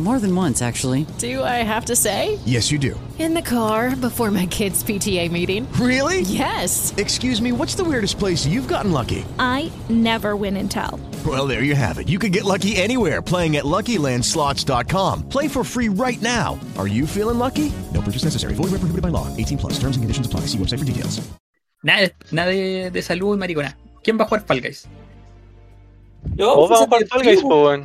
More than once, actually. Do I have to say? Yes, you do. In the car before my kids' PTA meeting. Really? Yes. Excuse me, what's the weirdest place you've gotten lucky? I never win and tell. Well, there you have it. You can get lucky anywhere playing at LuckyLandSlots.com. Play for free right now. Are you feeling lucky? No purchase necessary. Void where prohibited by law. 18 plus. Terms and conditions apply. See website for details. Nada, nada de, de salud y maricona. ¿Quién va a jugar Fall Guys? Yo, Vos vamos a jugar Fall Guys, po, weón.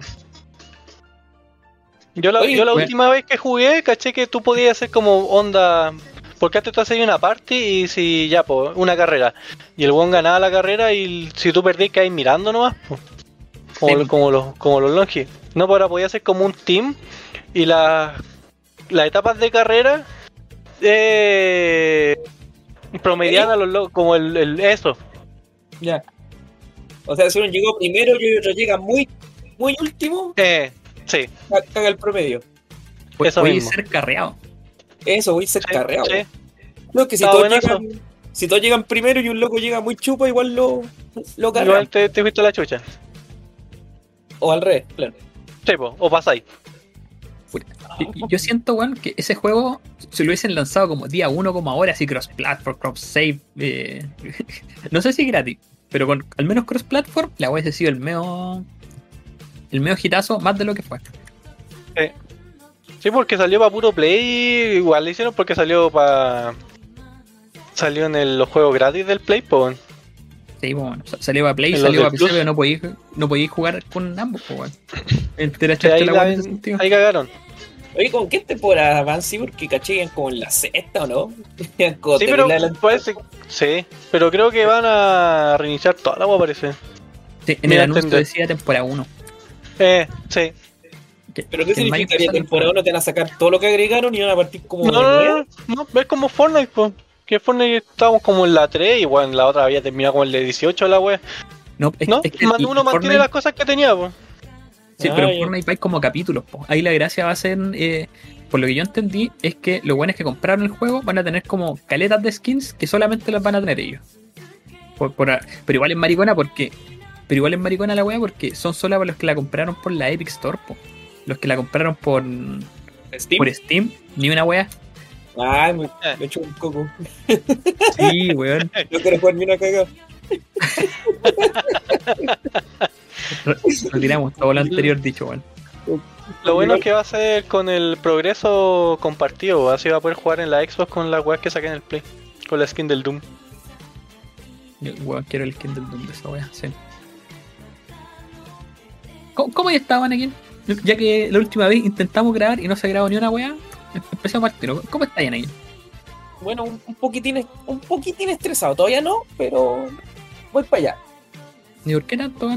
Yo la, Oye, yo la weón. última vez que jugué, caché que tú podías hacer como onda. Porque antes tú hacías una party y si ya, pues, una carrera. Y el buen ganaba la carrera y si tú perdís, caes mirando nomás, po. Como, Sí. lo- como los, como los longe. No, pero ahora podía hacer como un team y las las etapas de carrera eh, promediaban a los lo- como el, el- eso. Ya. O sea, si uno llegó primero y otro llega muy, muy último, Eh, sí, ca- caga el promedio. Pues Eso voy a mismo. ser carreado. Eso, voy a ser sí, carreado. sí. No, que si todos, bueno llegan, si todos llegan primero y un loco llega muy chupa, igual lo, lo cargan. Igual te, te fuiste a la chucha. O al revés, claro. Sí, po, o pasáis. Yo siento, weón, que ese juego, si lo hubiesen lanzado como día uno, como ahora, así cross-platform, cross-save, eh, no sé si gratis, pero con al menos cross-platform, la hubiese sido el medio, el medio hitazo más de lo que fue. Sí, porque salió para puro play, igual lo hicieron porque salió para... Salió en el- los juegos gratis del Play, pues. Sí, bueno, sa- salió para Play, En salió para PC, pero no podíais no podíais jugar con ambos, pues. Entera Sí, ahí, la en ahí cagaron. Oye, ¿con qué temporada van? Sí, porque caché que iban como en la sexta, ¿o no? Sí, pero parece... Sí, creo que van a reiniciar toda la agua, parece. Sí, en el anuncio entender. decía temporada 1. Eh, sí. ¿Pero qué significaría temporada? ¿No te van a sacar todo lo que agregaron y van a partir como No, de no, nuevo? no, no, ves como Fortnite, pues. Que Fortnite estábamos como en la 3 y bueno, la otra había terminado como en la 18 la wea. No, es, ¿No? es que uno mantiene las cosas que tenía, pues. Sí, Ah, pero en ya. Fortnite hay como capítulos. po. Ahí la gracia va a ser, eh, por lo que yo entendí, es que los buenos que compraron el juego van a tener como caletas de skins que solamente las van a tener ellos. Por- pero igual es maricona porque. Pero igual es maricona la wea porque son solo para los que la compraron por la Epic Store. po. Los que la compraron por, ¿Steam? por Steam, ni una wea. Ay, me, me echo un coco. Sí, weón. No quiero jugar ni una cagada. Re- Retiramos todo lo anterior dicho, weón. Lo bueno es que va a ser con el progreso compartido, así va a poder jugar en la Xbox con las weas que saqué en el Play, con la skin del Doom. Yo, weón, quiero el skin del Doom de esa wea, sí. ¿Cómo, cómo ya estaban aquí? Ya que la última vez intentamos grabar y no se grabó ni una wea, empezamos tiro. ¿Cómo está aquí? Bueno, un, un poquitín, un poquitín estresado. Todavía no, pero voy para allá. ¿Ni por qué tanto?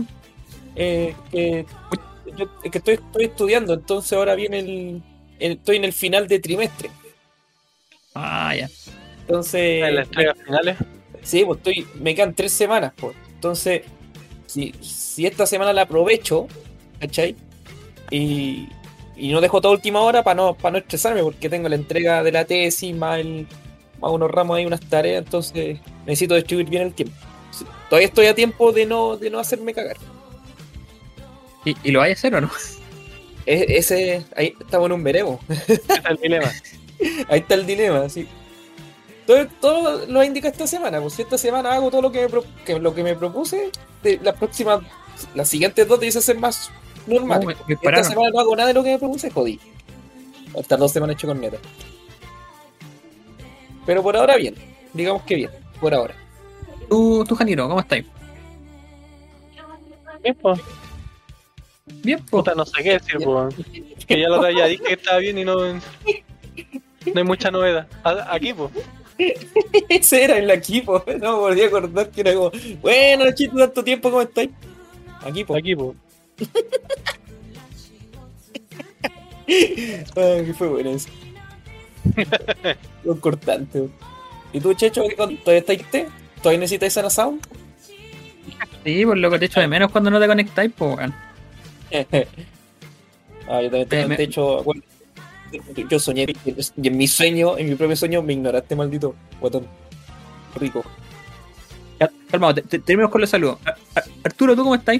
Eh, que, yo, es que estoy, estoy estudiando, entonces ahora viene el, el- Estoy en el final de trimestre. Ah, ya. Entonces. En las entregas finales. Sí, pues estoy. Me quedan tres semanas, pues. Entonces, si, si esta semana la aprovecho, ¿cachai? Y, y no dejo toda última hora para no, para no estresarme, porque tengo la entrega de la tesis, más, el, más unos ramos ahí, unas tareas, entonces necesito distribuir bien el tiempo. Todavía estoy a tiempo de no, de no hacerme cagar. ¿Y, y lo vais a hacer o no? E- ese, ahí estamos en un veremos. El dilema. Ahí está el dilema, sí. Todo, todo lo indica esta semana. Pues si esta semana hago todo lo que me, pro- que, lo que me propuse, de las próximas, las siguientes dos deben ser más normales. No, me- me Esta semana no hago nada de lo que me propuse, jodí. Estas dos semanas hecho con neta. Pero por ahora bien. Digamos que bien. Por ahora. Tú, tú Janiro, ¿cómo estáis? Bien, pues. Bien, pues. Puta, no sé qué decir, pues. Que ya la otra ya dije que estaba bien y no. No hay mucha novedad. Aquí, pues. Ese era el equipo, no me volví a acordar que era como, bueno, chito, tanto tiempo, ¿cómo estáis? Aquí, po. Aquí, po. Ay, que fue bueno eso. Lo cortante. ¿Y tú, Checho, todavía estáis té? ¿Todavía necesitáis sana sound? Sí, por lo que te echo de menos cuando no te conectáis, pues, weón. ah, yo también tengo Me- el techo. bueno, yo soñé y en mi sueño, en mi propio sueño, me ignoraste, maldito guatón. Rico. Ya, Calmado, te- te- terminemos con los saludos. Arturo, ¿tú cómo estás?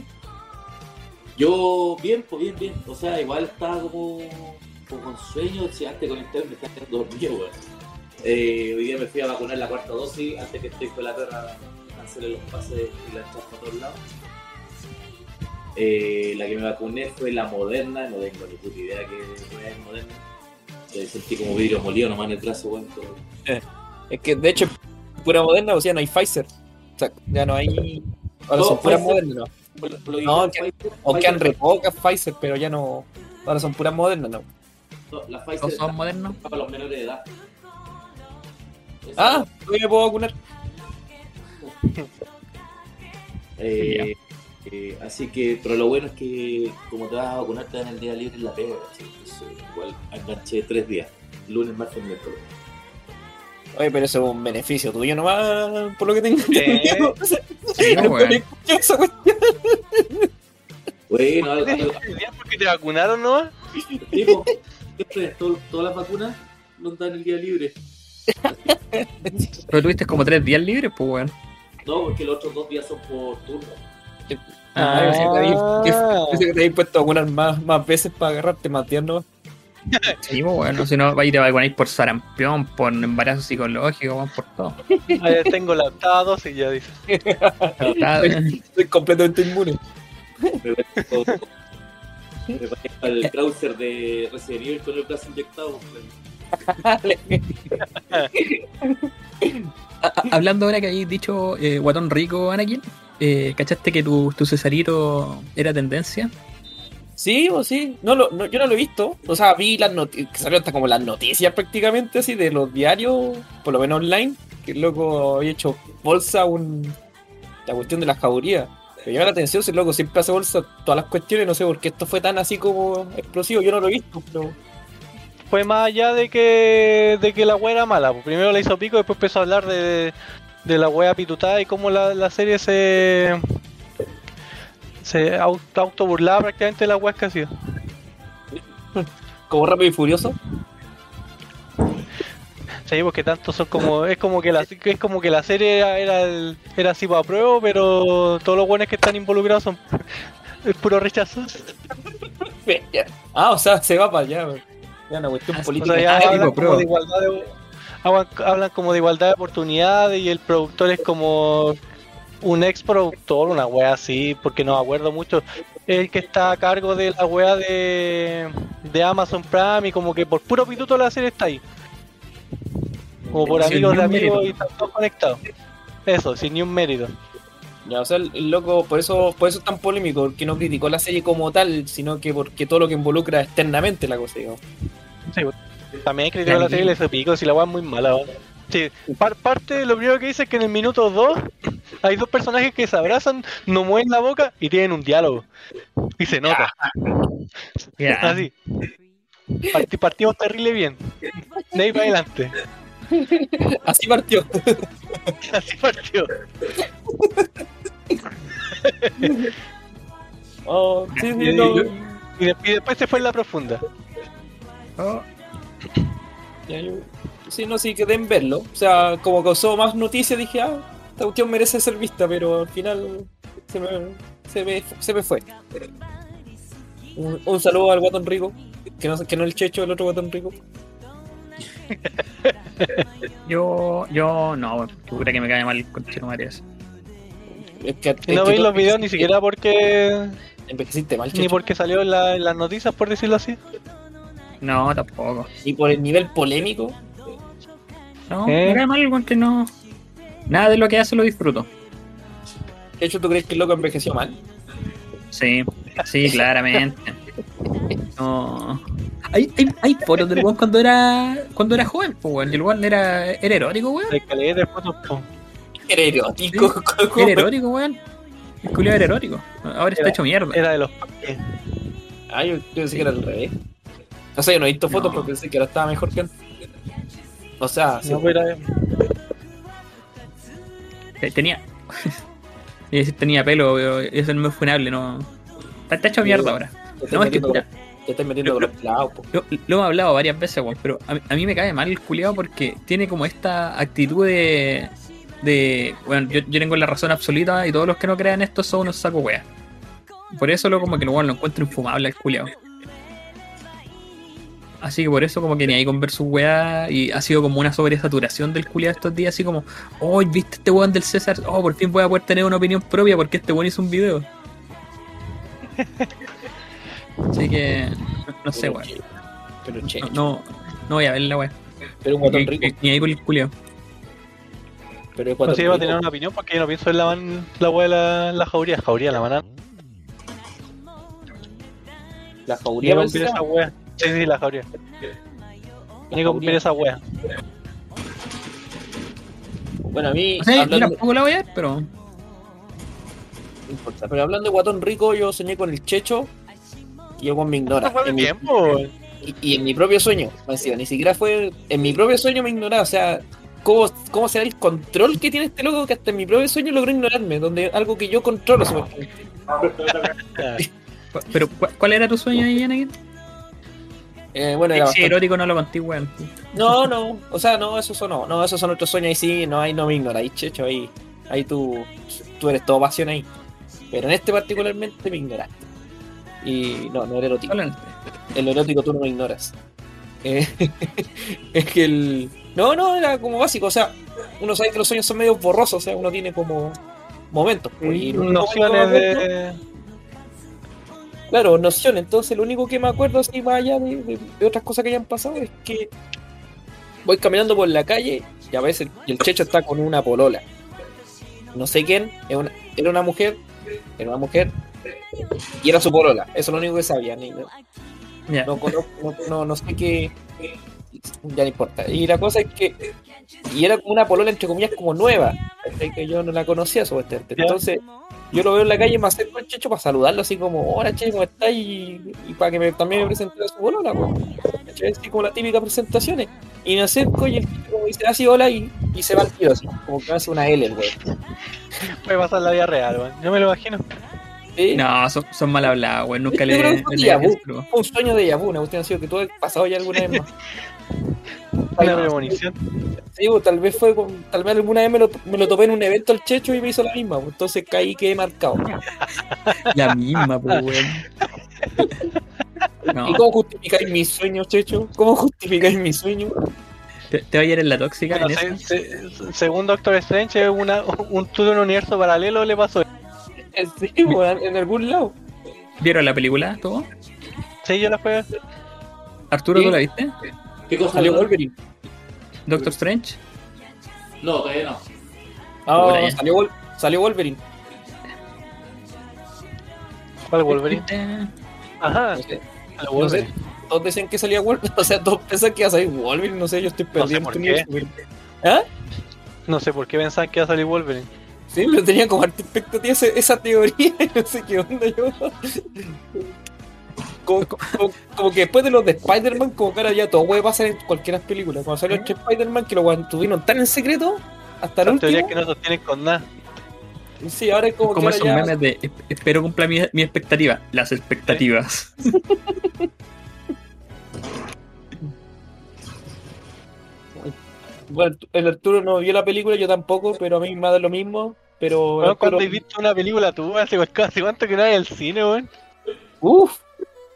Yo, bien, pues bien, bien. O sea, igual estaba como, como con sueño. Si antes de conectarme me estaba quedando dormido, weón. Eh, hoy día me fui a vacunar la cuarta dosis antes que estoy con la perra cancele los pases y la echar para todos lados. Eh, la que me vacuné fue la moderna, no tengo ni puta idea que es moderna. Eh, sentí como vidrio molido nomás en el brazo, weón. pero- Es que de hecho, pura moderna, o sea, no hay Pfizer. O sea, ya no hay. Ahora No, son puras Pfizer. Modernas, ¿no? lo- lo que No, que- Pfizer- O quedan Pfizer- re pocas Pfizer, pero ya no. Ahora son puras modernas, ¿no? no, La Pfizer ¿Todos son está modernos? para los menores de edad. Esa- Ah, todavía me puedo vacunar. Eh, eh, así que, pero lo bueno es que como te vas a vacunar te dan el día libre en la pega. Entonces, igual enganché tres días, lunes, martes, miércoles. Oye, pero eso es un beneficio tuyo nomás, por lo que tengo Sí. entendido. Sí, no. Bueno, algo, algo- porque te vacunaron nomás? tipo, todas las vacunas nos dan el día libre. Pero tuviste como tres días libres, pues, weón. No, porque los otros dos días son por turno. Ah, Ah, que te habías puesto a vacunar más, más veces para agarrarte más días, ¿no? Sí, pues, bueno, si no, ahí te vacunáis por sarampión, por embarazo psicológico, por todo. Ahí tengo la octava dosis, ya dice. Estoy completamente inmune. Me parezco al browser de Resident Evil con el brazo inyectado. Hablando ahora que habéis dicho eh, guatón rico, Anakin, eh, ¿cachaste que tu, tu Cesarito era tendencia? Sí, o sí. No, lo, no, yo no lo he visto. O sea, vi las noticias, que salió hasta como las noticias prácticamente así de los diarios, por lo menos online, que el loco había hecho bolsa un, la cuestión de las jaurías. Me llama la atención el loco siempre hace bolsa todas las cuestiones, no sé por qué esto fue tan así como explosivo, yo no lo he visto, pero Fue más allá de que de que la wea era mala. pues. Primero la hizo pico, después empezó a hablar de, de la wea pitutada y cómo la, la serie se se auto, auto burlaba prácticamente de la wea que hacía. como rápido y furioso. Sí, porque tanto son como es como que la es como que la serie era era, el- era así para prueba, pero todos los buenos que están involucrados son es puro rechazo. Ah, o sea, se va para allá. güey. Ya una cuestión O política. sea, ya tipo hablan como de igualdad de, hablan como de igualdad de oportunidades y el productor es como un ex productor, una wea así, porque no me acuerdo mucho. El que está a cargo de la wea de, de Amazon Prime y como que por puro pituto la serie está ahí. Como por Sin amigos de amigos mérito. y están todos conectados. Eso, sin ni un mérito. Ya, o sea, el, loco, por eso, por eso es tan polémico, porque no criticó la serie como tal, sino que porque todo lo que involucra externamente la cosa, digamos. También criticó la serie y le pico si la wea es muy mala. weón. Sí, par- parte, lo primero que dice es que en el minuto 2 hay dos personajes que se abrazan, no mueven la boca y tienen un diálogo. Y se nota. Así. Parti- partimos terrible bien. De ahí para adelante. Así partió. Así partió. Oh, sí, sí, Y, no. y de- y después se fue en la profunda. Oh, Sí, no, sí, quedé en verlo. O sea, como causó más noticias, dije, ah, esta cuestión merece ser vista, pero al final se me, se me, se me fue. Un, un saludo al guatón rico, que no, que no el checho, el otro guatón rico. yo, yo, no, que puta que me cae mal el conchero Marías. Es que, Y no veis tú los videos ni siquiera porque. Envejeciste mal, ni checho. porque salió en, la- en las noticias, por decirlo así. No, tampoco. Ni por el nivel polémico. No, ¿Eh? me cae mal, que no. Nada de lo que hace lo disfruto. De hecho, ¿tú crees que el loco envejeció mal? Sí, sí, claramente. No. Hay, hay, hay fotos del weón cuando era cuando era joven, pues weón. Y el weón era, era erótico, weón. De fotos. Era erótico. Era erótico, weón. El culiao era erótico. Ahora está Era- hecho mierda. Era de los parques. Ah, yo, yo pensé que era al revés. O sea, yo no he visto fotos No. porque pensé que ahora estaba mejor que antes. O sea, sí, No, Eh, Tenía. Iba a decir tenía pelo, pero eso no es funable, no. Está, hecho mierda ahora. te No, es que metiendo, te estás metiendo por los lados. Lo, lo hemos hablado varias veces, weón, pero a, mí- a mí me cae mal el culiado porque tiene como esta actitud de. de bueno, yo, yo tengo la razón absoluta y todos los que no crean esto son unos saco weas. Por eso lo como que lo, bueno, lo encuentro infumable al culiado. Así que por eso como que ni ahí con ver su weá y ha sido como una sobresaturación del culiado estos días, así como, oh, ¿viste este weón del César? Oh, por fin voy a poder tener una opinión propia porque este weón hizo un video. Así que, no, no sé, weón. Pero che, No, no, no voy a ver la weá. pero un guatón Ni, rico. ni ahí con el culio. Pero es No sé, iba a rico. tener una opinión porque yo no pienso en la, man, la wea de la, la jauría. Jauría, la banana. La jauría esa wea. Sí, sí, la jauría. Ni con jauría. esa wea. Bueno, a mí, O sea, yo hablando, tampoco la voy a ver, pero. no importa, pero hablando de guatón rico, yo soñé con el checho y el guan me ignora. No En mi- tiempo. y, y en mi propio sueño, encima, ni siquiera fue. En mi propio sueño me ignoraba, o sea. ¿Cómo, ¿Cómo será el control que tiene este loco que hasta en mi propio sueño logró ignorarme? Donde algo que yo controlo, supuestamente. pero ¿cu- ¿cuál era tu sueño ahí, Anakin? Eh, bueno, era bastante- erótico no lo conté, weón. No, no, o sea, no, esos son no, no, esos son nuestros sueños ahí sí, no, ahí no me ignora, ahí checho, ahí, ahí tú, tú eres todo pasión ahí. Pero en este particularmente me ignoraste. Y no, no era erótico. El erótico tú no me ignoras. Eh, es que el. No, no, era como básico, o sea, uno sabe que los sueños son medio borrosos, o sea, uno tiene como momentos. pues, y Nociones de. Claro, nociones. Entonces, lo único que me acuerdo, así más allá de, de- de otras cosas que hayan pasado, es que voy caminando por la calle y a veces y el checho está con una polola. No sé quién, una- era una mujer, era una mujer y era su polola. Eso es lo único que sabía. ni- no, Ya. no, no, no- no sé qué. Ya no importa. Y la cosa es que. Y era como una polola, entre comillas, como nueva. Que yo no la conocía, supuestamente. Entonces, yo lo veo en la calle y me acerco al checho para saludarlo, así como, hola che, ¿cómo estás? Y, y para que me- también me presente a su polola, pues. Así como las típicas presentaciones. Y me acerco y el checho como dice así, hola, y, y se va al tiro, así, como que me hace una L, el güey. Puede pasar la vida real, weón. Yo me lo imagino. ¿Sí? No, son, son mal hablados, weón. Nunca le. le- le- un sueño de Yabu, una cuestión así que tú has pasado ya alguna vez más. Una premonición. Sí, pues, tal vez fue tal vez alguna vez me lo, me lo topé en un evento el checho y me hizo la misma, pues, entonces caí y quedé marcado. La misma, pues, weón. No, ¿Y cómo justificáis mis sueños, checho? ¿Cómo justificáis mis sueños? te, te va a ir en la tóxica. Bueno, en se- esa. se- según Doctor Strange, una, un tú de un universo paralelo le pasó. Eh, Sí, pues, en algún lado. ¿Vieron la película? ¿Todo? Sí, yo la fui a. Arturo, Sí. ¿tú la viste? ¿Qué cosa? Salió? Wolverine. Doctor Strange. No, todavía no. Ah, ya. salió, Wol- salió Wolverine. ¿Cuál Wolverine? Ajá, No sé, el no sé, Wolverine. todos decían que salía Wolverine. O sea, todos pensaban que iba a salir Wolverine. No sé, yo estoy sé perdido. en por qué. ¿Ah? No sé por qué pensaban que iba a salir Wolverine. Sí, lo tenía como harta expectativa esa, esa teoría. No sé qué onda yo. Como, como- como que después de los de Spider-Man, como que ahora ya todo puede pasar en cualquier película. Cuando salió este Spider-Man, que lo mantuvieron tan en secreto hasta el último. que no sostienen con nada. Sí, ahora es como, como que esos ya. memes de "Esp- espero cumpla mi, mi expectativa. Las expectativas. Bueno, el Arturo no vio la película, yo tampoco, pero a mí me da lo mismo. Pero. Bueno, Arturo- cuando has visto una película tú, hace, hace cuánto que no hay al cine, weón. Uf.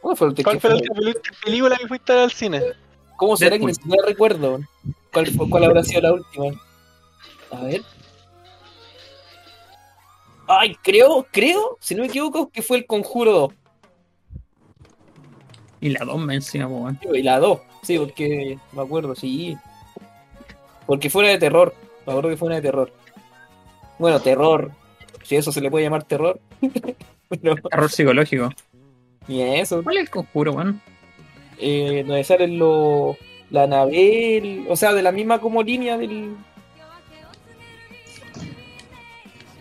¿Cuál fue el ¿Cuál fue la película que fuiste al cine? ¿Cómo será que ni siquiera recuerdo? ¿Cuál, fue- ¿Cuál habrá sido la última? A ver. Ay, creo, creo, si no me equivoco, que fue el Conjuro 2. Y la dos me encima, weón. Y la 2, sí, porque me acuerdo, sí. Porque fue una de terror. Me acuerdo que fue una de terror. Bueno, terror. Si eso se le puede llamar terror. Terror psicológico. Ni eso. ¿Cuál es el conjuro, weón? eh, donde salen los la Anabel, o sea, de la misma como línea del.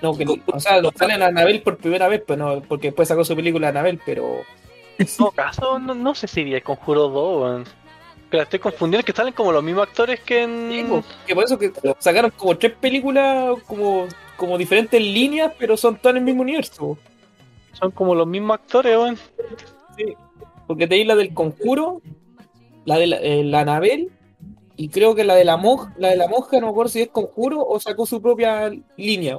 No, que, o sea, lo salen a Anabel por primera vez, pero no, porque después sacó su película Anabel, pero. En todo caso, no, no sé si vi el Conjuro 2, weón. Pero estoy confundiendo que salen como los mismos actores que en. Sí, que por eso que sacaron como tres películas como, como diferentes líneas, pero son todas en el mismo universo. Son como los mismos actores, weón. Sí, porque tenéis la del conjuro, la de la, eh, la Anabel, y creo que la de la monja, la de la monja, no me acuerdo si es conjuro o sacó su propia línea.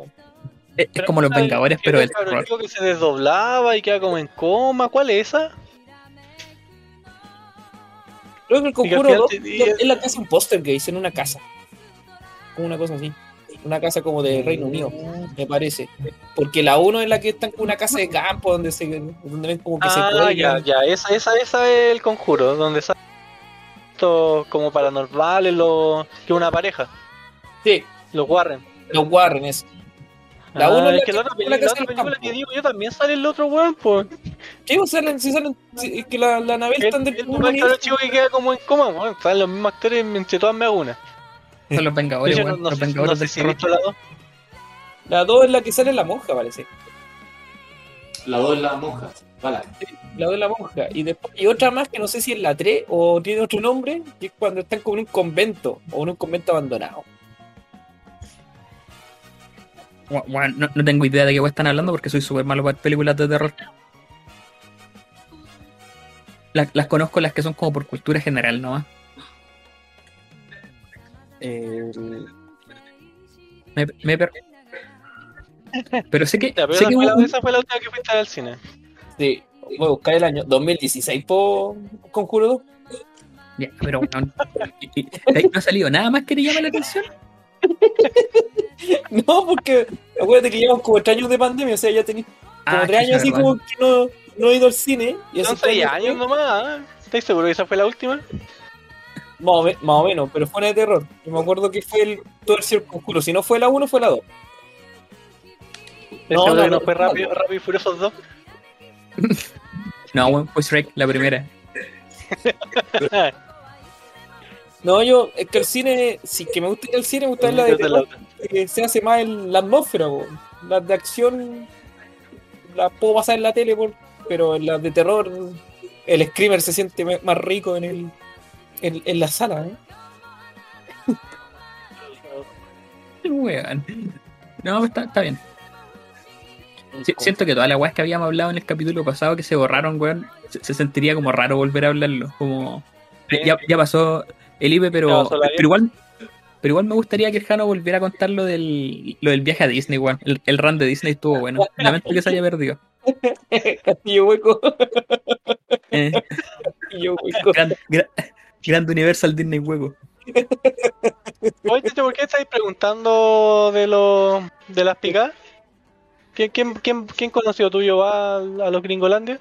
Es, es como los Vengadores, pero del terror. Creo que se desdoblaba y queda como en coma. ¿Cuál es esa? Creo que el conjuro final 2 te- es la que hace un póster que hice en una casa. Como una cosa así. Una casa como de Reino Unido, me parece. Porque la 1 es la que está en una casa de campo donde se donde ven como que se Ah, cuelgan. ya, ya. Esa, esa, esa es el conjuro, donde salen estos como paranormales, los, que una pareja, Sí, los Warren. los Warren es. La Ah, es la es que que la otra, la la casa otra del película campo. que digo yo también sale el otro weón, pues. ¿Qué o salen? Si salen, si- es que la, la Anabel El, está del el universo. chico que queda como en coma, weón. Salen los mismos actores entre todas me una. Son los Vengadores, weón, no, no los sé, no Vengadores sé del si la dos. La 2 es la que sale en la monja, parece. La dos es la monja. Vale. La 2 es la monja. Y después y otra más que no sé si es la 3 o tiene otro nombre, que es cuando están como en un convento o en un convento abandonado. Gua- No, no tengo idea de qué están hablando porque soy súper malo para películas de terror. Las, las conozco las que son como por cultura general nomás. Eh, Me, me per- Pero sé que, Ya, pero sé esa, que fue esa fue la última que fuiste al cine. sí, voy a buscar el año 2016 por Conjuro 2. Ya, pero weón, y- y- ¿de ahí no ha salido nada más que te llame la atención. No, porque acuérdate que llevamos como 3 años de pandemia, o sea, ya tenéis como Ah, 3 años así como que no, no he ido al cine. Y Son esos tres seis años nomás, ¿ah? ¿Estás seguro que esa fue la última? Más o, me- más o menos, pero fue una de terror. Yo me acuerdo que fue el todo el Circo. Si no fue la 1, fue la 2. ¿Estás No, no, no no, fue rápido, rápido y furiosos 2? No, weón, fue Shrek, la primera. No, yo, es que el cine, si que me gusta al cine, me gusta la de terror, que se hace más en la atmósfera, las de acción las puedo pasar en la tele, por, pero en las de terror el screamer se siente más rico en el en, en la sala, ¿eh? Weón. No, pero está, está bien. Si- siento que todas las weas que habíamos hablado en el capítulo pasado que se borraron, weón, se, se sentiría como raro volver a hablarlo. Como. Ya, ya pasó el IPE, pero, pero igual. Pero igual me gustaría que el Jano volviera a contar lo del, lo del viaje a Disney, weón. El, el run de Disney estuvo bueno. Lamento que se haya perdido. Castillo hueco, Eh, castillo hueco. gran, gran- Grand Universal Disney hueco. Oye, ¿por qué estáis preguntando de, lo, de las picadas? ¿Quién, quién, quién, quién conocido tuyo va a, a los Gringolandia?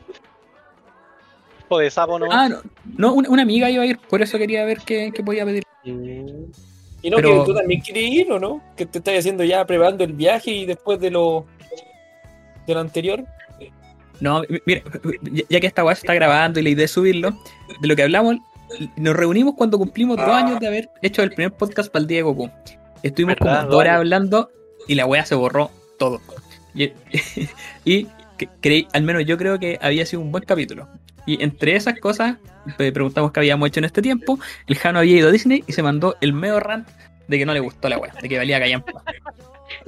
¿O de sapo no? Ah, no, no una, una amiga iba a ir, por eso quería ver qué, qué podía pedir. Y no, Pero- que tú también quieres ir, ¿o no? Que te estás haciendo ya preparando el viaje y después de lo de lo anterior. No, mi- mira, ya- ya que esta weá se está grabando y la idea es subirlo, de lo que hablamos, nos reunimos cuando cumplimos dos años de haber hecho el primer podcast para el día de Goku. Estuvimos como dos horas hablando y la weá se borró todo. Y, creí, al menos yo creo que había sido un buen capítulo. Y entre esas cosas, preguntamos qué habíamos hecho en este tiempo. El Jano había ido a Disney y se mandó el medio rant de que no le gustó la weá, de que valía callampa.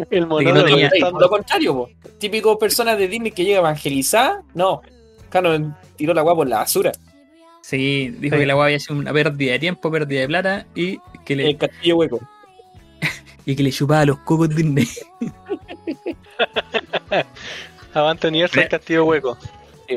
el no monólogo de lo contrario, po. típico persona de Disney que llega evangelizada, no. Cano tiró la guapa por la basura. Sí, dijo Sí. que la weá había sido una pérdida de tiempo, pérdida de plata y que le, El castillo hueco. y que le chupaba los cocos Disney. Avante Universal Re- Castillo Hueco.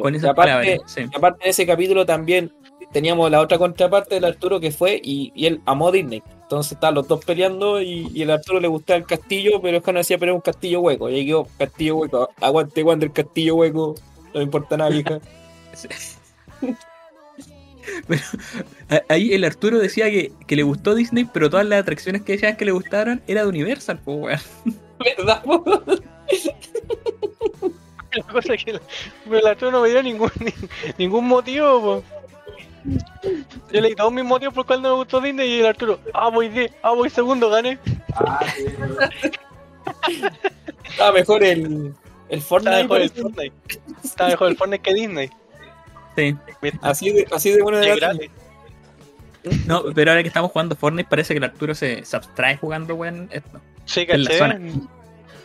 Con esas aparte, palabras. Sí. y aparte de ese capítulo también teníamos la otra contraparte del Arturo que fue y, y él amó Disney. Entonces estaban los dos peleando y, y el Arturo le gustaba el castillo, pero es que no decía, pero es un castillo hueco. Y ahí quedó, castillo hueco. Aguante cuando el castillo hueco. No me importa nada, vieja. Pero ahí el Arturo decía que, que le gustó Disney, pero todas las atracciones que decían que le gustaron era de Universal, pues weón. ¿Verdad? po? La cosa es que la Arturo no me dio ningún, ningún motivo. po. Yo leí todos mis motivos por cuál no me gustó Disney y el Arturo, ah, voy 10, ah, voy segundo, gané. Ah, Estaba mejor el, el Está Fortnite. mejor el. Fortnite. Está mejor el Fortnite que Disney. Sí. Así de, así de bueno de la. No, pero ahora que estamos jugando Fortnite, parece que el Arturo se, se abstrae jugando, weón. Sí, En la caché. zona.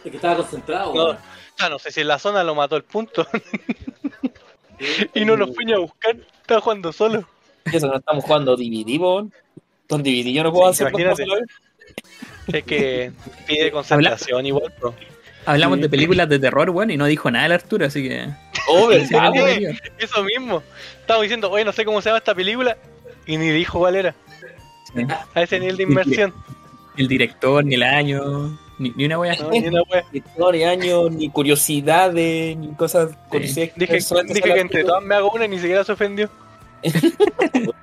Es que estaba concentrado. No, weón. ah, no sé si en la zona lo mató el punto. y no lo fui ni a buscar. Estaba jugando solo. Eso no estamos jugando DVD, po. Con DVD yo no puedo Sí, hacer. Es que pide concentración igual, bro. Hablamos Sí. de películas de terror, weón, y no dijo nada el Arturo, así que. Oh, Sí, ¿verdad, sí, sí. Eso mismo. Estamos diciendo, oye, no sé cómo se llama esta película. Y ni dijo cuál era. Sí. A ese nivel de inmersión. El director, ni el año, ni, ni una wea. No, ni una wea. Ni historia, años, ni curiosidades, ni cosas curiosidades. Dije, dije que entre todas me hago una y ni siquiera se ofendió.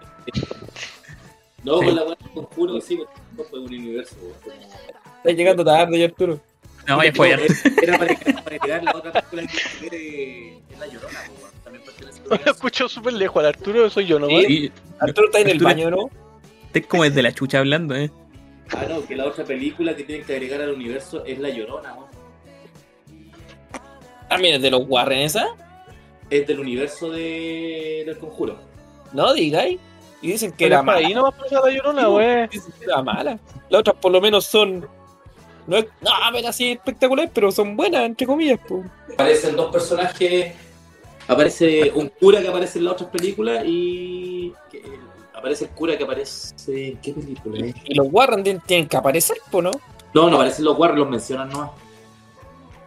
No, Sí. con la del conjuro, sí, porque fue un universo. weón. Estás llegando tarde, ya, Arturo. No, vaya fue Era- Era para la otra película que que es La Llorona. También a Lo escucho súper lejos. Al Arturo soy yo, ¿no? Arturo está en el baño, ¿no? Estás como desde la chucha hablando, eh. Ah, no, que la otra película que tienen que agregar al universo es La Llorona, weón. También es de los Warren esa. Es del universo de... del conjuro. No digáis. Y dicen que era mala. ahí no va a pasar la llorona, wey. Dicen que era mala. Las otras por lo menos son. No es. No, pero así espectaculares, pero son buenas, entre comillas, po. Aparecen dos personajes. Aparece un cura que aparece en las otras películas y. que- aparece el cura que aparece. ¿en ¿Qué película es? Y los Warren tienen, que aparecer, po, ¿no? No, no aparecen los Warren, los mencionan nomás.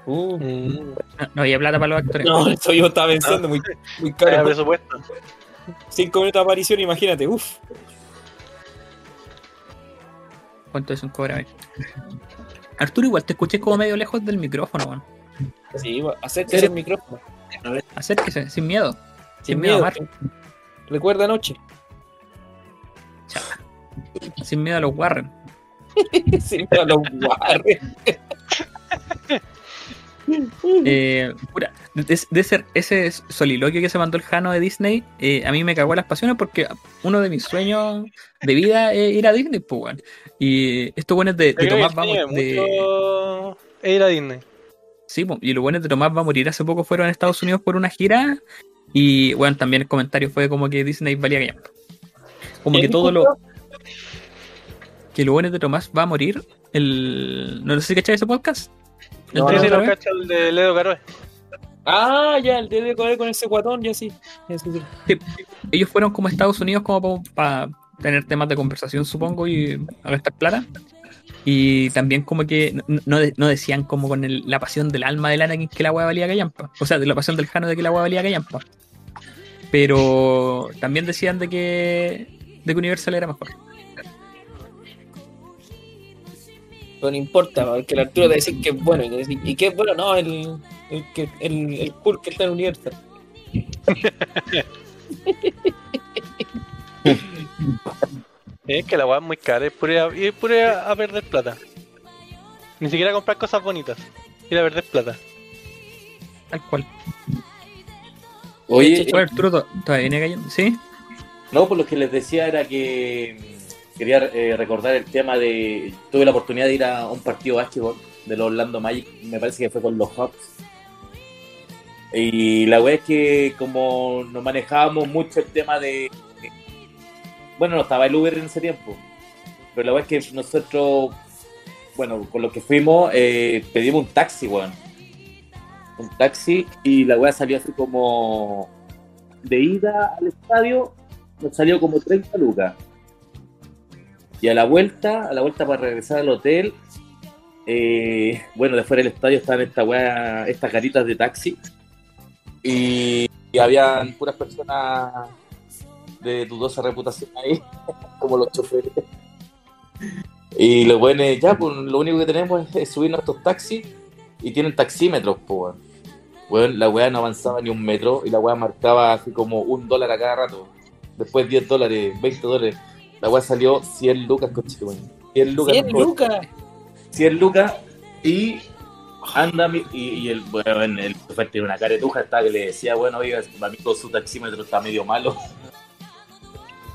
Uh, No, no había plata para los actores. no, eso yo estaba pensando muy, muy Caro caro. presupuesto. Cinco minutos de aparición, imagínate, uff. ¿Cuánto es un cobra? Arturo, igual te escuché como medio lejos del micrófono, weón. Sí, acérquese el micrófono. Acérquese, sin miedo. Sin Sin miedo, miedo. Mar. Recuerda anoche. Sin miedo a los Warren. Sin miedo a los Warren. Eh, pura, de, de ese, ese soliloquio que se mandó el Jano de Disney, eh, a mí me cagó las pasiones porque uno de mis sueños de vida es ir a Disney, pues. Y esto bueno es de, de Tomás que vamos de. mucho ir a Disney. Sí, po, y lo bueno es de Tomás va a morir. Hace poco fueron a Estados Unidos por una gira. Y bueno, también el comentario fue como que Disney valía que Como que todo lo. Que lo bueno es de Tomás va a morir. El. No sé si cachai ese podcast. ¿El No, cacho el de Ledo Caroe. Ah, ya, el de con con ese guatón, ya sí. Ya, sí, sí. Sí, ellos fueron como a Estados Unidos como para tener temas de conversación, supongo, y a gastar plata. Y también como que no, no no decían como con el- la pasión del alma del Anakin que la hueá valía callampa. O sea, de la pasión del Jano de que la hueá valía callampa. Pero también decían de que de que Universal era mejor. Pero no importa, porque el Arturo te decir que es bueno. Y, te decir, ¿y qué es bueno? No, el, el, que, el, el cool que está en Universal. Es que la weá es muy cara, es pura, ir pura a, perder plata. Ni siquiera comprar cosas bonitas. Ir a perder plata. Tal cual. Oye, Oye, Arturo to- todavía viene cayendo. ¿Sí? No, por lo que les decía era que quería eh, recordar el tema de. Tuve la oportunidad de ir a un partido de básquetbol de los Orlando Magic, me parece que fue con los Hawks. Y la wea es que, como nos manejábamos mucho el tema de. Bueno, no estaba el Uber en ese tiempo, pero la wea es que nosotros, bueno, con lo que fuimos, eh, pedimos un taxi, weón. Un taxi y la wea salió así como de ida al estadio nos salió como 30 lucas. Y a la vuelta, a la vuelta para regresar al hotel, eh, bueno, de fuera del estadio estaban esta weá, estas caritas de taxi. Y, habían puras personas de dudosa reputación ahí, como los choferes. Y lo bueno ya, pues lo único que tenemos es, es subirnos estos taxis y tienen taxímetros, pues. Weón, la weá no avanzaba ni un metro y la weá marcaba así como un dólar a cada rato. Después 10 dólares, 20 dólares. La weá salió 100 lucas, coche, weón. 100 lucas. 100 por- lucas. 100 lucas y anda y, y el weón, el chofer tiene una caretuja, estaba que le decía, bueno, oiga, amigo, su taxímetro está medio malo.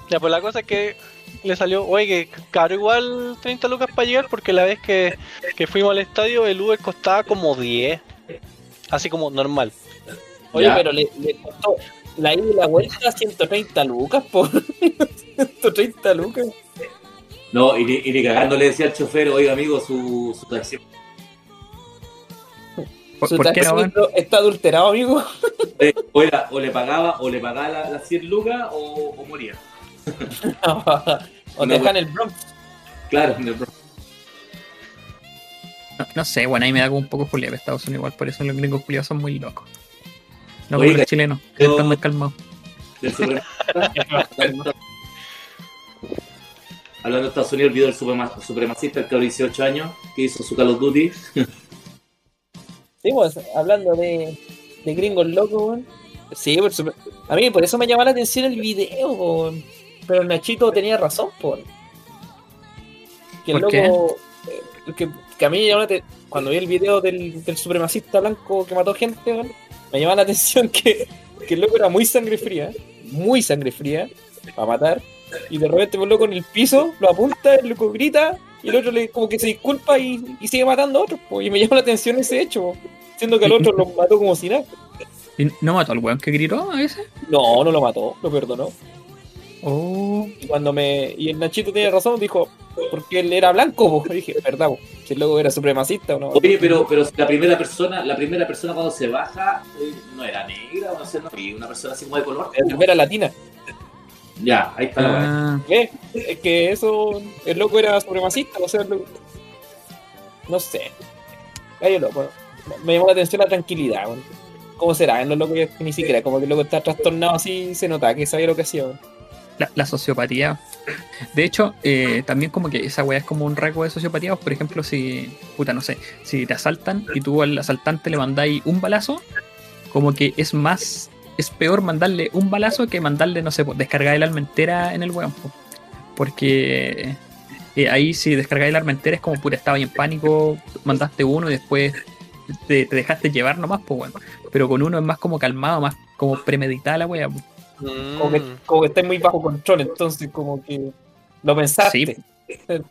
Ya, pues la cosa es que le salió, oye, que caro igual 30 lucas para llegar, porque la vez que, que fuimos al estadio el Uber costaba como 10. Así como normal. Oye, Ya. pero le, le costó la ida y la vuelta 130 lucas, por 130 lucas. No, y ni, y ni cagando le decía al chofer, oiga amigo, su, su taxi. ¿Por, Su por qué no, weón? taxímetro está adulterado, amigo. Eh, o, era- o le pagaba, o le pagaba la- las 100 lucas o, o moría. o No, te dejan el Bronx. Claro, en el Bronx. No, no sé, bueno, ahí me da como un poco Julia Estados Unidos igual, por eso los gringos culiados son muy locos. No como Oiga, los chilenos, que están muy calmados. del super- Hablando de Estados Unidos, el video del suprema- supremacista, el que de 18 años, que hizo su Call of Duty. Sí, pues, hablando de, de gringos locos, weón. Sí, por a mí por eso me llamó la atención el video, weón. pero Nachito tenía razón, por que el loco, eh, que, que a mí cuando vi el video del, del supremacista blanco que mató gente, weón, me llamó la atención que, que el loco era muy sangre fría, muy sangre fría, para matar, y de repente un loco en el piso lo apunta, el loco grita, y el otro le como que se disculpa y, y sigue matando a otros, po, y me llamó la atención ese hecho, po, siendo que al otro lo mató como si nada. ¿Y ¿No mató al weón que gritó a veces? No, no lo mató, lo perdonó. Oh, Y cuando me. Y el Nachito tiene razón, dijo, porque él era blanco, po. Dije, verdad, po, si el loco era supremacista o no. Oye, pero, pero la primera persona, la primera persona cuando se baja, eh, no era negra, o no sé, no, y una persona así como de color. La primera latina. Ya, ahí está la ah, ¿Ves? Es que eso. El loco era supremacista, o sea, el loco- No sé. Gallo loco. Me llamó la atención la tranquilidad, weón. ¿Cómo será? En los locos que ni siquiera, como que el loco está trastornado así, se nota que sabía lo que hacía. La, sociopatía. De hecho, eh, también como que esa weá es como un rasgo de sociopatía. Por ejemplo, si, puta, no sé, si te asaltan y tú al asaltante le mandáis un balazo, como que es más, es peor mandarle un balazo que mandarle, no sé, pues, descargar el alma entera en el weón. po. Porque eh, ahí si descargáis el arma entera es como, puta, estaba en pánico, mandaste uno y después te, te dejaste llevar nomás, pues bueno. Pero con uno es más como calmado, más como premeditada la weá. Como que, como que está muy bajo control, entonces como que lo pensaste. Sí.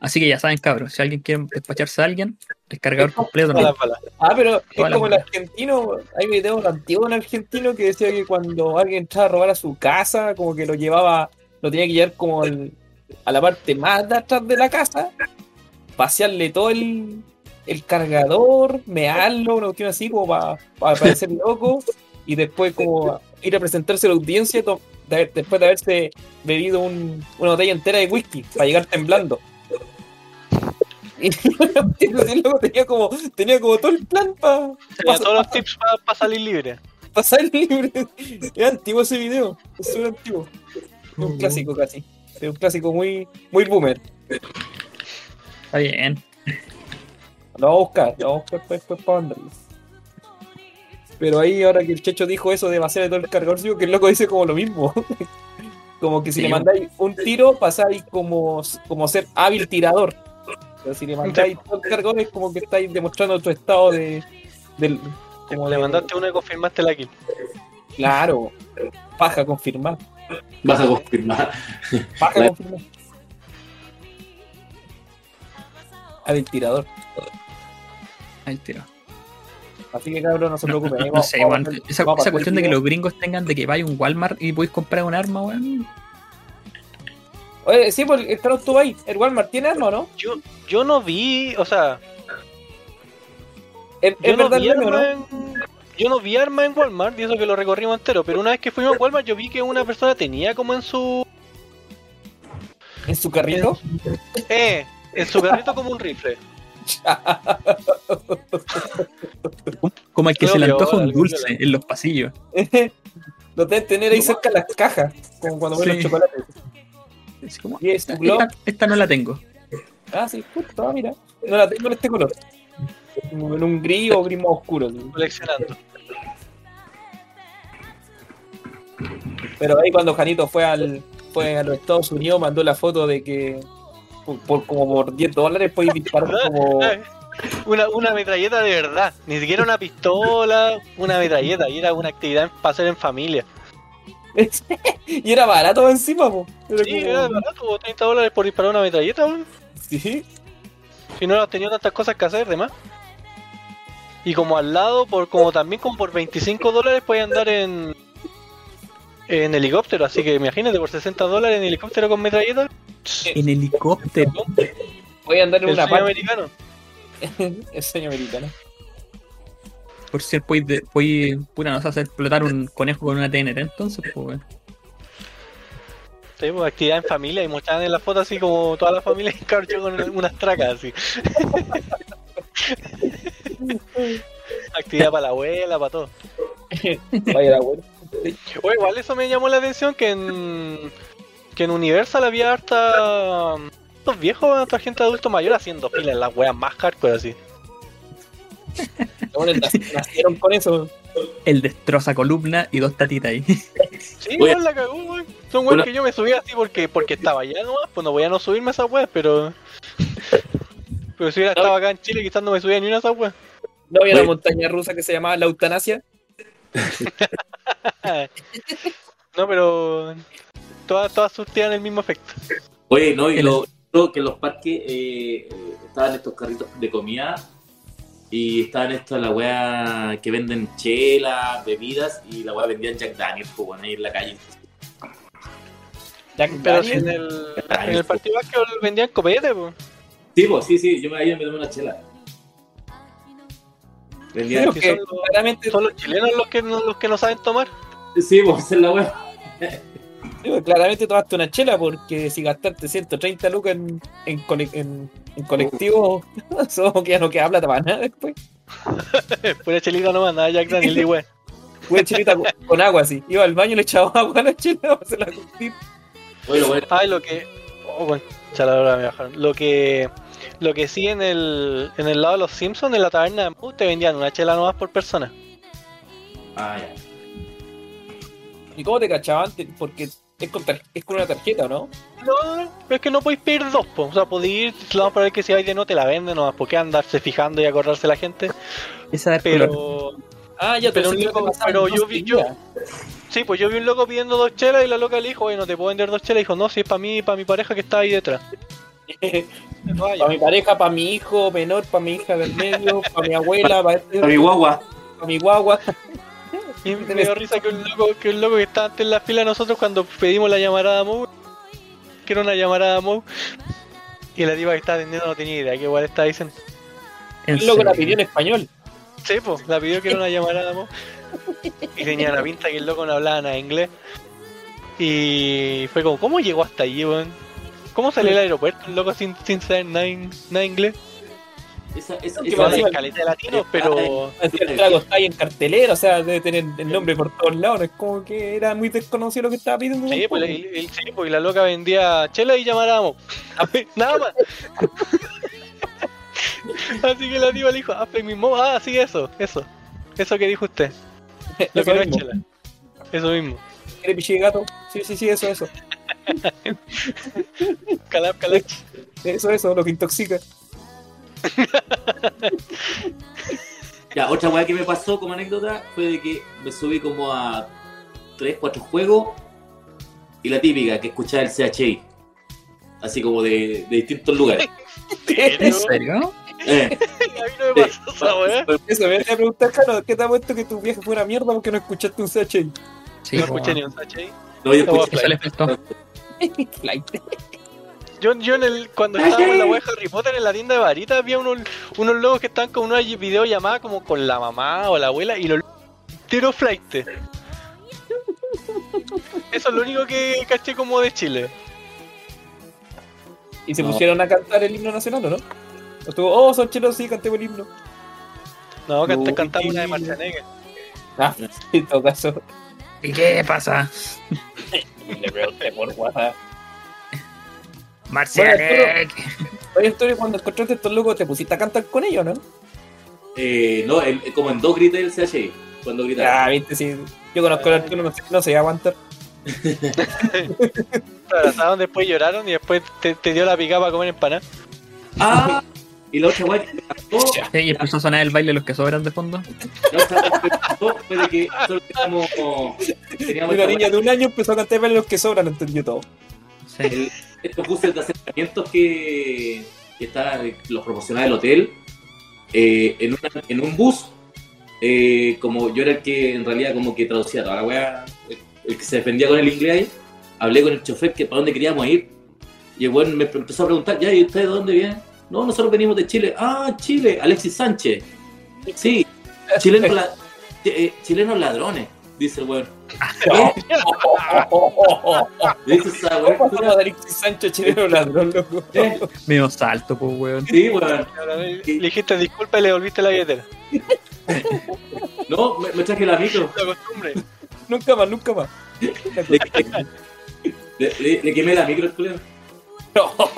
Así que ya saben, cabros, si alguien quiere despacharse a alguien, descargador completo. Ah, pero es Toda como el argentino, hay videos antiguos en argentino que decía que cuando alguien entraba a robar a su casa, como que lo llevaba, lo tenía que llevar como al- a la parte más de atrás de la casa, pasearle todo el, el cargador, mearlo, una cuestión así como para parecer loco, y después como ir a presentarse a la audiencia to- de haber- después de haberse bebido un- una botella entera de whisky, para llegar temblando. Y loco tenía como, tenía como todo el plan para Tenía todos los tips para salir libre. pasar libre. Es antiguo ese video, es súper antiguo. Es un clásico casi. Es un clásico muy, muy boomer. Está bien. Lo vamos a buscar, lo vamos a buscar para después para mandarlo. Pero ahí ahora que el checho dijo eso de vaciar todo el cargador, digo que el loco dice como lo mismo. como que si Sí, le mandáis un tiro, pasáis como, como ser hábil tirador. Pero si le mandáis todo el cargador es como que estáis demostrando tu estado de. Del, como Le de- mandaste uno y confirmaste la kill. Claro. Paja confirmar. Vas a confirmar. Paja La- confirmar. Hábil tirador. Ahí tiro. Así que cabrón, no se preocupen. no- sé, hacer- Esa, cuestión de que los gringos tengan de que vaya a un Walmart y podéis comprar un arma, weón. Oye, sí, pues el Carlos estuvo ahí. ¿El Walmart tiene arma o no? Yo, yo no vi, o sea, ¿Es, yo es no verdad vi el meme o arma no? en, yo no vi arma en Walmart y eso que lo recorrimos entero, pero una vez que fuimos a Walmart yo vi que una persona tenía como en su ¿En su carrito? eh, en su carrito como un rifle. Como el que Creo se le antoja un dulce en los pasillos. Lo deben tener ahí cerca de las cajas, como cuando ven Sí. los chocolates. Así como, Y es esta, esta- esta no la tengo. Ah, sí, justo, ah, mira. No la tengo en este color. Como En un gris o gris más oscuro. sí. Coleccionando. Pero ahí cuando Janito fue al fue a los Estados Unidos mandó la foto de que por, por- como por 10 dólares podéis disparar como Una, una metralleta de verdad, ni siquiera una pistola, una metralleta, y era una actividad para hacer en familia. y era barato encima, po. Era Sí, como- era barato, 30 dólares por disparar una metralleta, weón. Sí. Si no tenido tantas cosas que hacer, demás. Y como al lado, por como también como por 25 dólares puedes andar en en helicóptero, así que imagínate por 60 dólares en helicóptero con metralleta. En helicóptero. Voy a andar en El una sueño parte. americano. El sueño americano. Por si puedes, de- pura, nos hacer explotar un conejo con una TNT, entonces, pues. Sí, pues, actividad en familia y mostraban en la foto así como toda la familia en carcho con unas tracas así. actividad para la abuela, para todo. Vaya la buena. Oye, igual eso me llamó la atención que en que en Universal había harta estos viejos, harta gente adulto mayor haciendo fila en las weas más hardcore así. Bueno, nac- Nacieron con eso. El destroza columna y dos tatitas ahí. Sí, weón, la cagó, weón. Son weas Una- que yo me subí así porque porque estaba allá nomás, pues no voy a no subirme a esas weas, pero pero si hubiera estado acá en Chile quizás no me subía ni una de esas weas. No había una montaña rusa que se llamaba la eutanasia. No, pero todas todas surtían el mismo efecto. Oye, no, y lo, lo que en los parques eh, eh, estaban estos carritos de comida y estaban estos, la weá que venden chela, bebidas y la weá vendían Jack Daniels, pues bueno, ahí en la calle. Jack Pero Daniels. en el, en el partido básquetbol vendían copete, pues. Sí, pues sí, sí, yo me ahí me tomé una chela. Vendían, Creo que son los- claramente, Son los chilenos los que no, los que no saben tomar. sí, pues esa es la weá. Digo, claramente tomaste una chela porque si gastaste 130 lucas en, en, cole- en, en colectivo, eso que ya no queda plata para nada después. Pura chelita nomás, nada Jack Daniel y weón. Fue chelita con, con agua así. Iba al baño y le echaba agua a la chela para hacerla curtir. Bueno, Ay, lo que. Oh, bueno, chaladora me bajaron. Lo que. Lo que sí en el, en el lado de los Simpsons, en la taberna de Moe, te vendían una chela nomás por persona. ah, ya. ¿Y cómo te cachaban? Porque es con, tar- es con una tarjeta, ¿no? No, pero es que no podéis pedir dos, po. o sea, podéis ir, vamos para ver que si hay de no te la venden, nomás, porque andarse fijando y acordarse la gente. Esa color. Pero. Ah, ya, Pero un loco- pero yo vi- yo- Sí, pues yo vi un loco pidiendo dos chelas y la loca le dijo, oye, no te puedo vender dos chelas. Y dijo, no, si es para mí y para mi pareja que está ahí detrás. Para mi pareja, para mi hijo menor, para mi hija del medio, para mi abuela, para, este, A mi guagua. para mi guagua. Y me dio risa que un loco que, un loco que estaba antes en la fila de nosotros cuando pedimos la llamarada Moe, que era una llamarada Moe, y la diva que estaba atendiendo no tenía idea que igual estaba diciendo. En El loco la pidió en español. Sí, pues, la pidió que era una llamarada Moe. Y tenía la pinta que el loco no hablaba nada de inglés. Y fue como, ¿cómo llegó hasta allí, weón? ¿Cómo salió al aeropuerto el loco sin, sin saber nada, in- nada inglés? Esa, esa, Que esa- encima- escaleta de latinos, pero... El trago está ahí en cartelera, o sea, debe tener el nombre por todos lados. Es como que era muy desconocido lo que estaba pidiendo. Sí, pues, el- el- sí, pues, y la loca vendía chela y llamarada Moe. Nada más. Así que la diva le dijo, ah, pues mismo, ah, sí, eso, eso. Eso que dijo usted. Lo Eso que no es chela. Eso mismo. ¿Quiere pichi de gato? Sí, sí, sí, eso, eso. Calab, calab. Eso, eso, lo que intoxica. Ya, otra weá que me pasó como anécdota fue de que me subí como a 3, 4 juegos y la típica que escuchaba el CHI. Así como de, de distintos lugares. ¿En serio? Eh, A mí no me pasó esa weá. Eso me venía a preguntar, Jano, ¿qué te ha puesto que tu viaje fuera mierda porque no escuchaste un CHI? Sí, No escuché ni un sache. no, yo escuché- Eso le faltó. Yo, yo en el, cuando estábamos en la de Harry Potter en la tienda de varitas había unos, unos logos que estaban con una videollamada como con la mamá o la abuela y los tiro flight. Eso es lo único que caché como de Chile. Y se No. pusieron a cantar el himno nacional, ¿o no? O Estuvo, oh, son sí, cantemos el himno. No, cantamos una de sí. Marcianeque. Ah, en todo caso. ¿Y qué pasa? Le pregunté por WhatsApp. Marcia Bueno, Oye, Story, cuando encontraste estos locos, te pusiste a cantar con ellos, ¿no? eh, no, el- como en dos gritos del CHI. Cuando Ah, gritaba. viste, sí. Yo conozco al Arturo, no, sé- no a aguantar. Abrazaron, después lloraron y después te, te dio la picada para comer empanada. Ah, Y la otra weá que y empezó a sonar el baile de los que sobran de fondo. la otra fue de que nosotros teníamos, teníamos Una niña de un año empezó a cantar Vale los que sobran, entendió todo. Sí. Estos buses de acercamientos que, que estaban, los proporcionaba el hotel, eh, en, una- en un bus, eh, como yo era el que en realidad como que traducía toda la weá, el, el que se defendía con el inglés, ahí, hablé con el chofer que para dónde queríamos ir. Y el weón me empezó a preguntar, ya, ¿y ustedes de dónde vienen? No, nosotros venimos de Chile. Ah, Chile, Alexis Sánchez. Sí, chilenos, la- eh, chilenos ladrones, dice el weón. ¿Viste esa weá? ¿Cómo Alexis Sánchez chileno ladrón, loco? Eh, Medio salto, pues, weón. Sí, weón. Le dijiste disculpa y le devolviste la billetera. No, me, me traje la micro. La costumbre. Nunca más, nunca más. Le, le- le- le quemé la micro culero.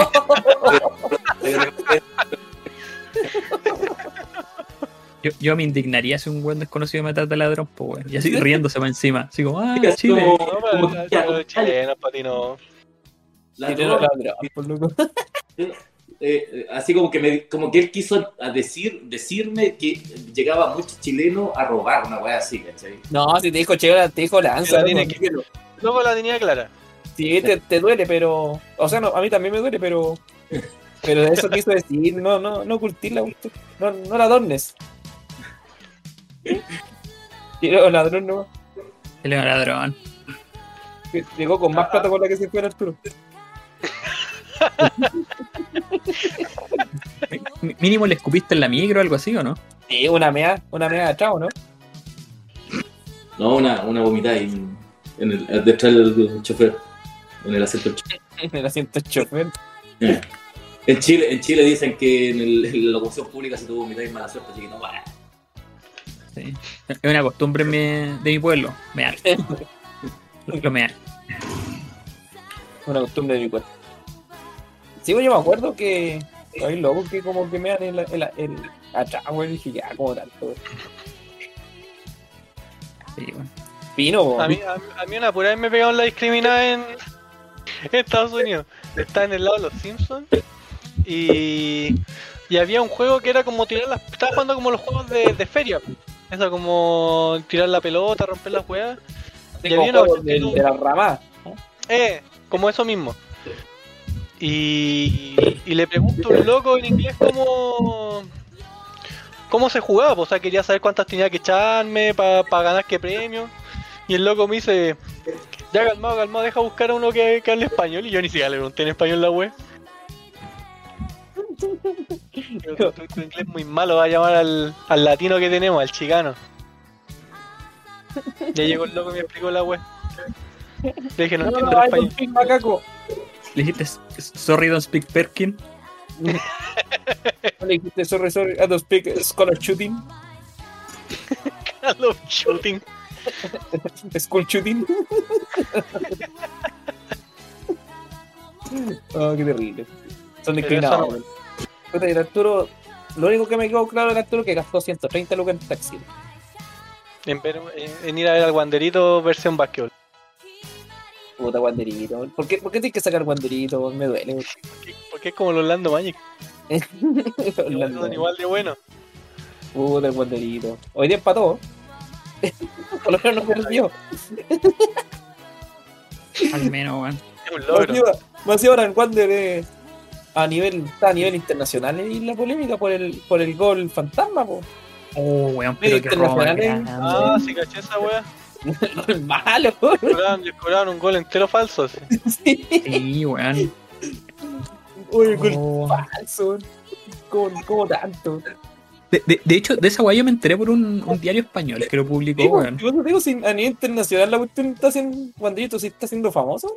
Yo, yo me indignaría si un weón desconocido me trata de ladrón, pues, weón. Y así riéndose para encima. Así como, ah, Chile. como- No, como no. Chileno ladrón, por loco. eh, así como que me, como que él quiso a decir, decirme que llegaba mucho chileno a robar una weá así, ¿cachai? No, si te dijo Chela, te dijo lanza. La tiene que- Luego la tenía clara. Sí, te, te duele, pero. O sea, no, a mí también me duele, pero. Pero eso quiso decir, no, no, no ocultir la cuestión. No, no la adornes. Chileno ladrón, no. Chile ladrón. Que Llegó con más plata con la que se fue Arturo. Mi- Mínimo le escupiste en la micro o algo así, ¿o no? Sí, una mea, una mea de chavo, ¿no? No, una, una vomitada ahí en, el, detrás del chofer, en el asiento del chofer. En el asiento del chofer. Eh. En Chile, en Chile dicen que en, el- en la locución pública si tú vomitas mala suerte, así que no va. Sí. Es una costumbre en mi- de mi pueblo. Mear. Lo mear. Una costumbre de mi cuerpo. Sí, pues yo me acuerdo que. Ay, loco, que como que me dan el, el, el atrás, güey. Dije, ya, como tanto. Sí, bueno. Pino, güey. A mí, a, a mí una pura vez me pegaron la discriminada en Estados Unidos. Estaba en el lado de los Simpsons y, y había un juego que era como tirar las. Estaba jugando como los juegos de, de feria. Eso como tirar la pelota, romper las que de, la rama. Eh, como eso mismo. Y, y le pregunto a un loco en inglés cómo, cómo se jugaba, pues, o sea, quería saber cuántas tenía que echarme para ganar qué premio. Y el loco me dice, ya calmado, calmado, deja buscar a uno que, que hable español. Y yo ni siquiera le pregunté en español la web. Tu, tu- tu inglés es muy malo, va a llamar al, al latino que tenemos, al chicano. Ya llegó el loco y me explicó la web. Le dije, no, No, entiendo no, el español. pig macaco. Le dijiste, sorry, don't speak Perkin. Le dijiste, sorry, sorry, I don't speak scholar shooting. Call of Shooting. School shooting. oh, qué terrible. Son discriminados. Puta, y el Arturo, lo único que me quedó claro del Arturo es que gastó 130 lucas en taxi. En, ver- en- en ir a ver al Wanderito versión básquetbol. Puta guanderito. ¿Por qué, ¿Por qué tienes que sacar guanderito? güey? Me duele. güey. Porque es como los Orlando Magic. Orlando. Son igual de buenos. Puta el guanderito. Hoy día empató. Por lo menos no perdió. Al menos, weón. Es un Más logro. Más ahora en Wander es a nivel, está a nivel internacional y la polémica por el, por el gol fantasma, po. Oh, weón, pero qué robo ¿eh? Ah, sí, caché esa. El malo. Les cobraron, les cobraron un gol entero falso. así. Sí, weón. Uy, gol Oh. falso. ¿Cómo, cómo tanto? De, de- de hecho, de esa weá yo me enteré por un, un diario español que lo publicó, Digo, weón. yo te digo, si a nivel internacional la cuestión está haciendo, Wanderito sí está siendo famoso.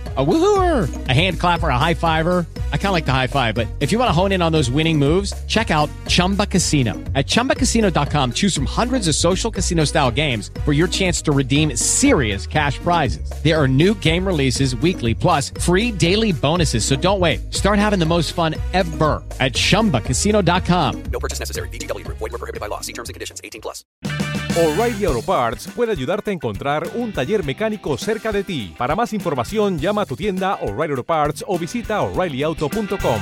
A woohooer, a hand clapper, a high fiver. I kind of like the high five, but if you want to hone in on those winning moves, check out Chumba Casino. At chumbacasino.com, choose from hundreds of social casino style games for your chance to redeem serious cash prizes. There are new game releases weekly, plus free daily bonuses. So don't wait. Start having the most fun ever at chumbacasino.com. No purchase necessary. BGW. Void were prohibited by law. See terms and conditions. 18 plus. O'Reilly Auto Parts puede ayudarte a encontrar un taller mecánico cerca de ti. Para más información, llama A tu tienda O'Reilly Auto Parts o visita oreillyauto.com.